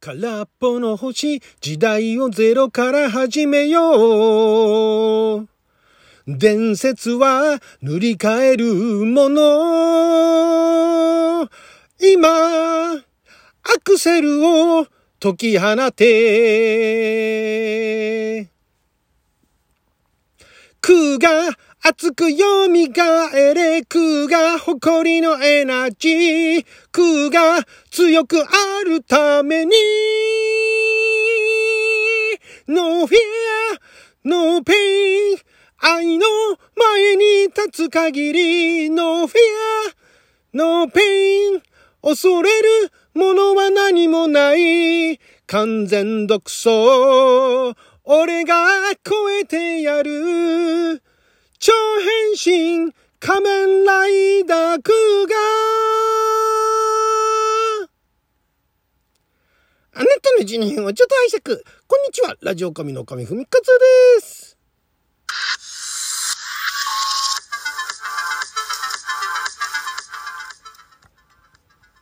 空っぽの星、時代をゼロから始めよう。伝説は塗り替えるもの。今、アクセルを解き放て。空が熱く蘇れ、空が誇りのエナジー、空が強くあるために、No fear, no pain, 愛の前に立つ限り、No fear, no pain, 恐れるものは何もない、完全独走、俺が超えてやる。超変身仮面ライダークーガーあなたの一年をちょっと拝借。こんにちは。ラジオ神の神ふみかつです。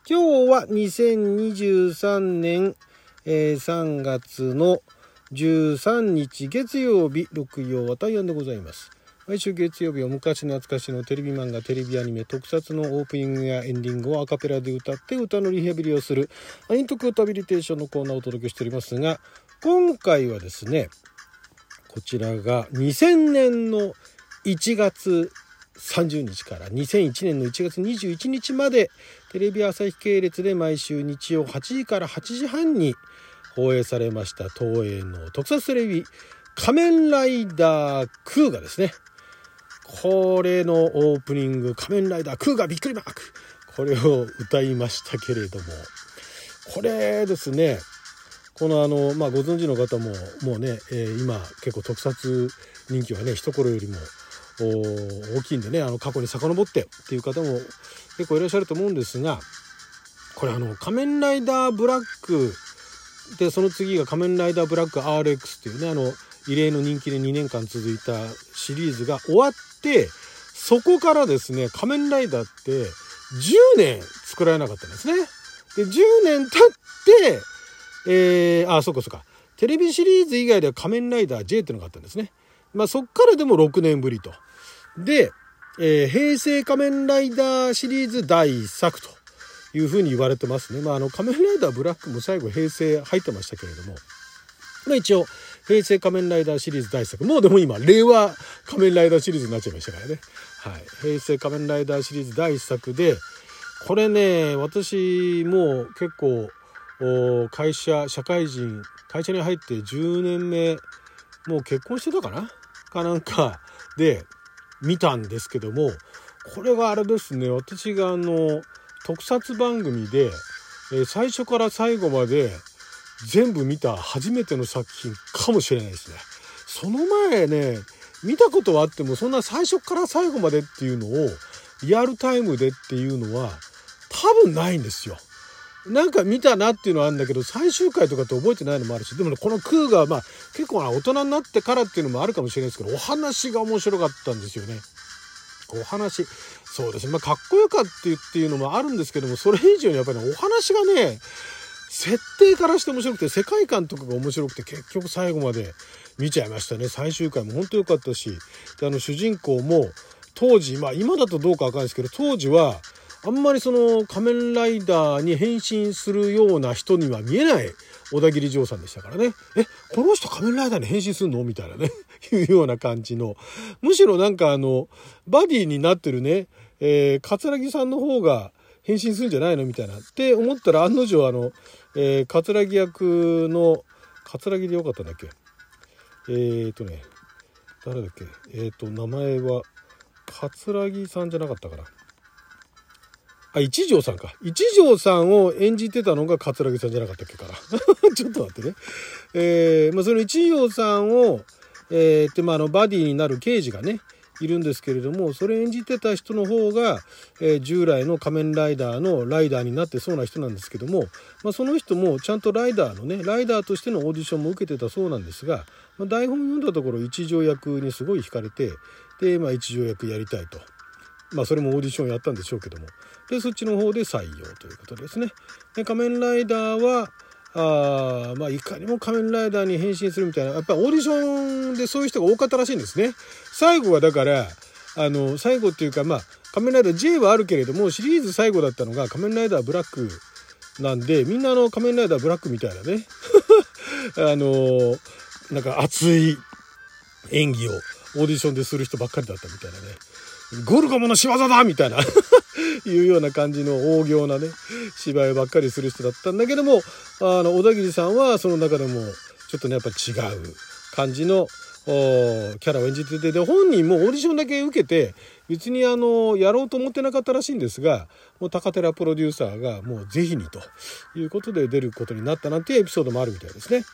今日は2023年、えー、3月の13日月曜日、六曜は大安でございます。毎週月曜日は昔懐かしのテレビ漫画、テレビアニメ、特撮のオープニングやエンディングをアカペラで歌って歌のリハビリをするアニトクタビリテーションのコーナーをお届けしておりますが、今回はですね、こちらが2000年の1月30日から2001年の1月21日までテレビ朝日系列で毎週日曜8時から8時半に放映されました東映の特撮テレビ仮面ライダークーがですねこれのオープニング、仮面ライダークーガびっくりマーク。これを歌いましたけれども、これですね、このあの、まあ、ご存知の方も、もうね、えー、今結構特撮人気はね、一頃よりも大きいんでね、あの、過去に遡ってっていう方も結構いらっしゃると思うんですが、これあの、仮面ライダーブラックで、その次が仮面ライダーブラック RX っていうね、あの、異例の人気で2年間続いたシリーズが終わってそこからですね仮面ライダーって10年作られなかったんですね。で10年経ってえー、あそうかそうかテレビシリーズ以外では仮面ライダー J っていうのがあったんですね。まあそっからでも6年ぶりと。で、えー、平成仮面ライダーシリーズ第1作というふうに言われてますね。まああの仮面ライダーブラックも最後平成入ってましたけれども、まあ一応平成仮面ライダーシリーズ第1作。もうでも今、令和仮面ライダーシリーズになっちゃいましたからね。はい。平成仮面ライダーシリーズ第1作で、これね、私も結構、会社、社会人、会社に入って10年目、もう結婚してたかなかなんかで見たんですけども、これがあれですね、私があの、特撮番組で、え最初から最後まで全部見た初めての作品かもしれないですね。その前ね、見たことはあってもそんな最初から最後までっていうのをリアルタイムでっていうのは多分ないんですよ。なんか見たなっていうのはあるんだけど最終回とかって覚えてないのもあるしでもねこのクーがまあ結構な大人になってからっていうのもあるかもしれないですけどお話が面白かったんですよね。お話そうですねまあかっこよかったっていうのもあるんですけどもそれ以上にやっぱり、ね、お話がね設定からして面白くて世界観とかが面白くて結局最後まで見ちゃいましたね最終回も本当良かったしであの主人公も当時まあ今だとどうかわかんないですけど当時はあんまりその仮面ライダーに変身するような人には見えない小田切丈さんでしたからね。え、この人仮面ライダーに変身するのみたいなね。いうような感じの。むしろなんかあの、バディになってるね、えー、桂木さんの方が変身するんじゃないの？みたいな。って思ったら案の定あの、えー、桂木役の、桂木でよかったんだっけ？えーとね、誰だっけ？えーと、名前は、桂木さんじゃなかったかな。あ、一条さんか。一条さんを演じてたのが桂木さんじゃなかったっけかな。ちょっと待ってね。えー、まあ、その一条さんを、えー、って、まあ、あの、バディになる刑事がね、いるんですけれどもそれ演じてた人の方が、えー、従来の仮面ライダーのライダーになってそうな人なんですけども、まあ、その人もちゃんとライダーのねライダーとしてのオーディションも受けてたそうなんですが、まあ、台本読んだところ一条役にすごい惹かれてで、まあ、一条役やりたいと。まあそれもオーディションやったんでしょうけどもでそっちの方で採用ということですね。で仮面ライダーはあまあいかにも仮面ライダーに変身するみたいなやっぱりオーディションでそういう人が多かったらしいんですね。最後はだからあの最後っていうかまあ仮面ライダー J はあるけれどもシリーズ最後だったのが仮面ライダーブラックなんでみんなあの仮面ライダーブラックみたいなね。あのなんか熱い演技をオーディションでする人ばっかりだったみたいなね。ゴルゴムの仕業だみたいな。いうような感じの大行なね芝居ばっかりする人だったんだけどもあの小田切さんはその中でもちょっとねやっぱ違う感じのキャラを演じててで本人もオーディションだけ受けて別にあのやろうと思ってなかったらしいんですがもう高寺プロデューサーがもう是非にということで出ることになったなんていうエピソードもあるみたいですね。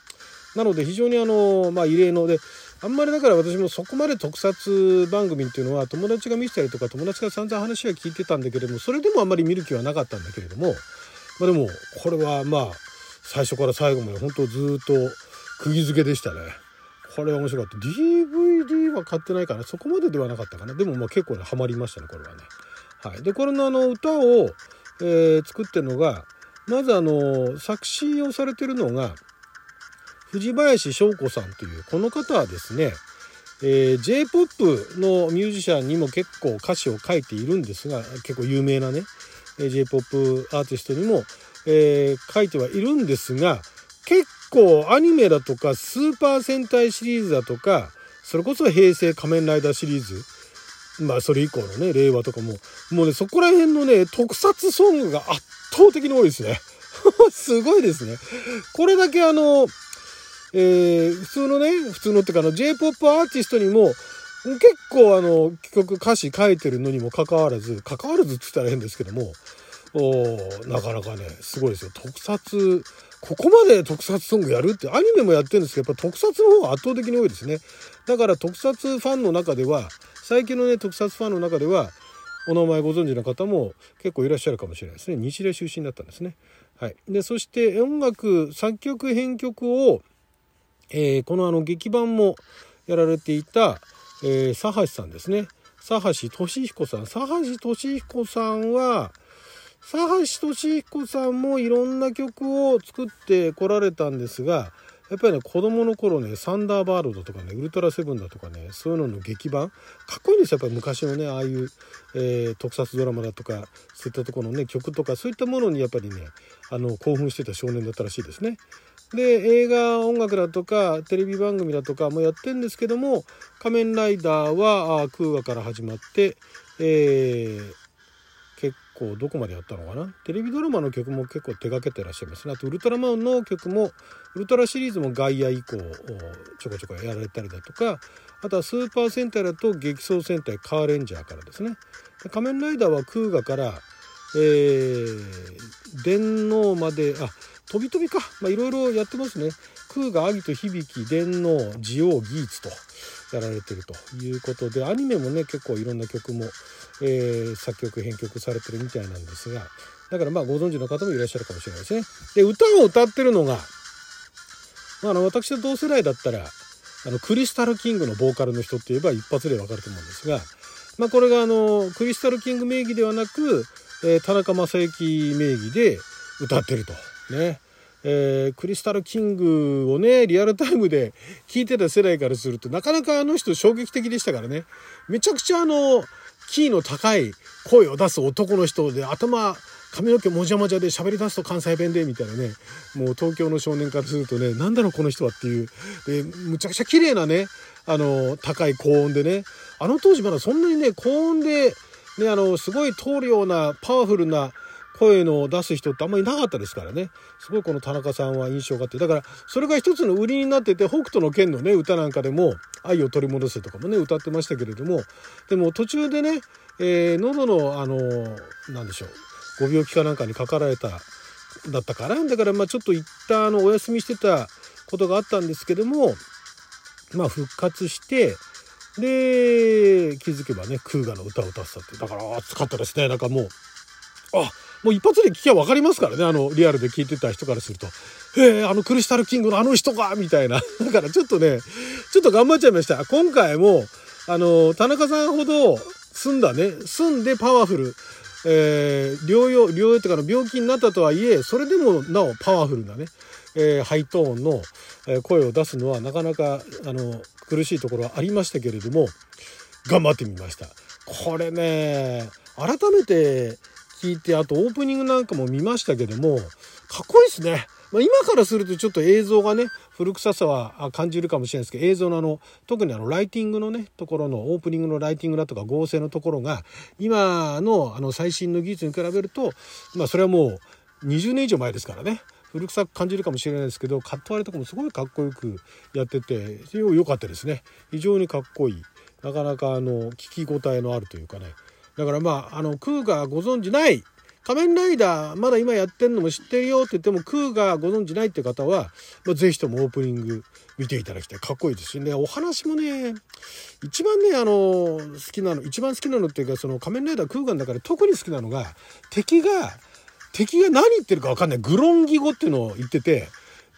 なので非常にあの、まあ、異例のであんまりだから私もそこまで特撮番組っていうのは友達が見せたりとか友達が散々話は聞いてたんだけれどもそれでもあんまり見る気はなかったんだけれども、まあ、でもこれはまあ最初から最後まで本当ずっと釘付けでしたね。これは面白かった DVD は買ってないかなそこまでではなかったかなでもまあ結構ねハマりましたねこれはね。はい、でこれのあの歌を、えー、作ってるのがまずあの作詞をされてるのが藤林翔子さんというこの方はですね、えー、J-POP のミュージシャンにも結構歌詞を書いているんですが結構有名なね J-POP アーティストにも、えー、書いてはいるんですが結構アニメだとかスーパー戦隊シリーズだとかそれこそ平成仮面ライダーシリーズまあそれ以降のね令和とかももうねそこら辺のね特撮ソングが圧倒的に多いですね。すごいですね。これだけあのえー、普通のね、普通のっていうかあの J-POP アーティストにも結構あの曲歌詞書いてるのにもかかわらず、かかわらずって言ったら変ですけども、おなかなかね、すごいですよ。特撮、ここまで特撮ソングやるって、アニメもやってるんですけど、やっぱ特撮の方が圧倒的に多いですね。だから特撮ファンの中では、最近のね、特撮ファンの中では、お名前ご存知の方も結構いらっしゃるかもしれないですね。日霊出身だったんですね。はい。で、そして音楽、作曲、編曲を、えー、このあの劇版もやられていた、えー、佐橋さんですね佐橋俊彦さん佐橋俊彦さんは佐橋俊彦さんもいろんな曲を作ってこられたんですがやっぱりね子供の頃ねサンダーバードだとかねウルトラセブンだとかねそういうのの劇版かっこいいんですよやっぱり昔のねああいう、えー、特撮ドラマだとかそういったところのね曲とかそういったものにやっぱりねあの興奮してた少年だったらしいですね。で映画音楽だとかテレビ番組だとかもやってるんですけども「仮面ライダーは」空話から始まって、えー、結構どこまでやったのかな？テレビドラマの曲も結構手がけてらっしゃいますね。あとウルトラマンの曲もウルトラシリーズもガイア以降ちょこちょこやられたりだとかあとはスーパー戦隊だと激走戦隊カーレンジャーからですね。仮面ライダーは空ガから、えー、電脳まであ飛び飛びか。まあいろいろやってますね。空がアギと響き、電脳、ジオ、ギーツとやられてるということで、アニメもね、結構いろんな曲も、えー、作曲、編曲されてるみたいなんですが、だからまあご存知の方もいらっしゃるかもしれないですね。で、歌を歌ってるのが、まあ、あの私と同世代だったら、あのクリスタルキングのボーカルの人って言えば一発でわかると思うんですが、まあ、これがあのクリスタルキング名義ではなく、えー、田中正幸名義で歌ってると。ね。えー、クリスタルキングをね、リアルタイムで聞いてた世代からすると、なかなかあの人衝撃的でしたからね。めちゃくちゃあの、キーの高い声を出す男の人で、頭、髪の毛もじゃもじゃで喋り出すと関西弁で、みたいなね。もう東京の少年からするとね、なんだろうこの人はっていう。で、むちゃくちゃ綺麗なね、あの、高い高音でね。あの当時まだそんなにね、高音で、ね、あの、すごい通るようなパワフルな声の出す人ってあんまりいなかったですからね。すごいこの田中さんは印象があって。だからそれが一つの売りになってて北斗の拳のね歌なんかでも「愛を取り戻せ」とかもね歌ってましたけれども。でも途中でね、えー、喉のあの何でしょう。ご病気かなんかにかかられただったからだからまあちょっと一旦あのお休みしてたことがあったんですけどもまあ復活してで気づけばね空ガの歌を歌ってたってだから熱かったですね。なんかもうあもう一発で聞きゃ分かりますからね、あの、リアルで聞いてた人からすると。へえ、あのクリスタルキングのあの人かみたいな。だからちょっとね、ちょっと頑張っちゃいました。今回も、あの、田中さんほど済んだね、済んでパワフル、えー、療養、療養っていうかの病気になったとはいえ、それでもなおパワフルなね、えー、ハイトーンの声を出すのはなかなかあの苦しいところはありましたけれども頑張ってみました。これね改めて聞いてあとオープニングなんかも見ましたけどもかっこいいですね。まあ、今からするとちょっと映像がね古臭さは感じるかもしれないですけど映像のあの特にあのライティングのねところのオープニングのライティングだとか合成のところが今のあの最新の技術に比べるとまあそれはもう20年以上前ですからね。古臭く感じるかもしれないですけどカット割りとかもすごいかっこよくやってて良かったですね。非常にかっこいい。なかなかあの聞き応えのあるというかね。だからまああのクーがご存じない。仮面ライダーまだ今やってんのも知ってるよって言ってもクーがご存じないって方は、まあ、ぜひともオープニング見ていただきたい。かっこいいですしね。お話もね一番ねあの好きなの一番好きなのっていうかその仮面ライダークーガンだから特に好きなのが敵が敵が何言ってるか分かんない。グロンギ語っていうのを言ってて。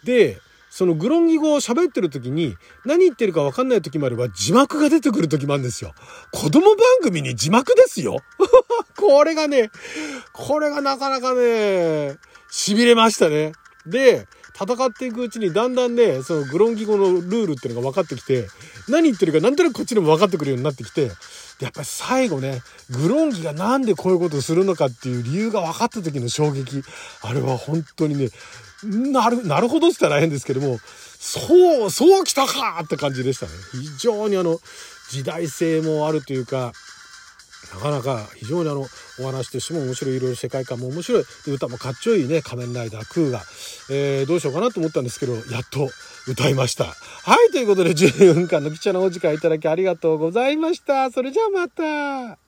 でそのグロンギ語を喋ってる時に何言ってるか分かんない時もあれば字幕が出てくる時もあるんですよ。子供番組に字幕ですよ。これがね、これがなかなかね、痺れましたね。で、戦っていくうちにだんだんね、そのグロンギ語のルールっていうのが分かってきて、何言ってるかなんとなくこっちでも分かってくるようになってきて、やっぱり最後ね、グロンギが何でこういうことをするのかっていう理由が分かった時の衝撃。あれは本当にね、なる、なるほどって言ったら変ですけども、そう、そう来たかって感じでしたね。非常にあの、時代性もあるというか、なかなか非常にあのお話としても面白いいろいろ世界観も面白い。歌もかっちょいいね仮面ライダークーが、えー、どうしようかなと思ったんですけどやっと歌いました。はいということで14分間の貴重なお時間いただきありがとうございました。それじゃあまた。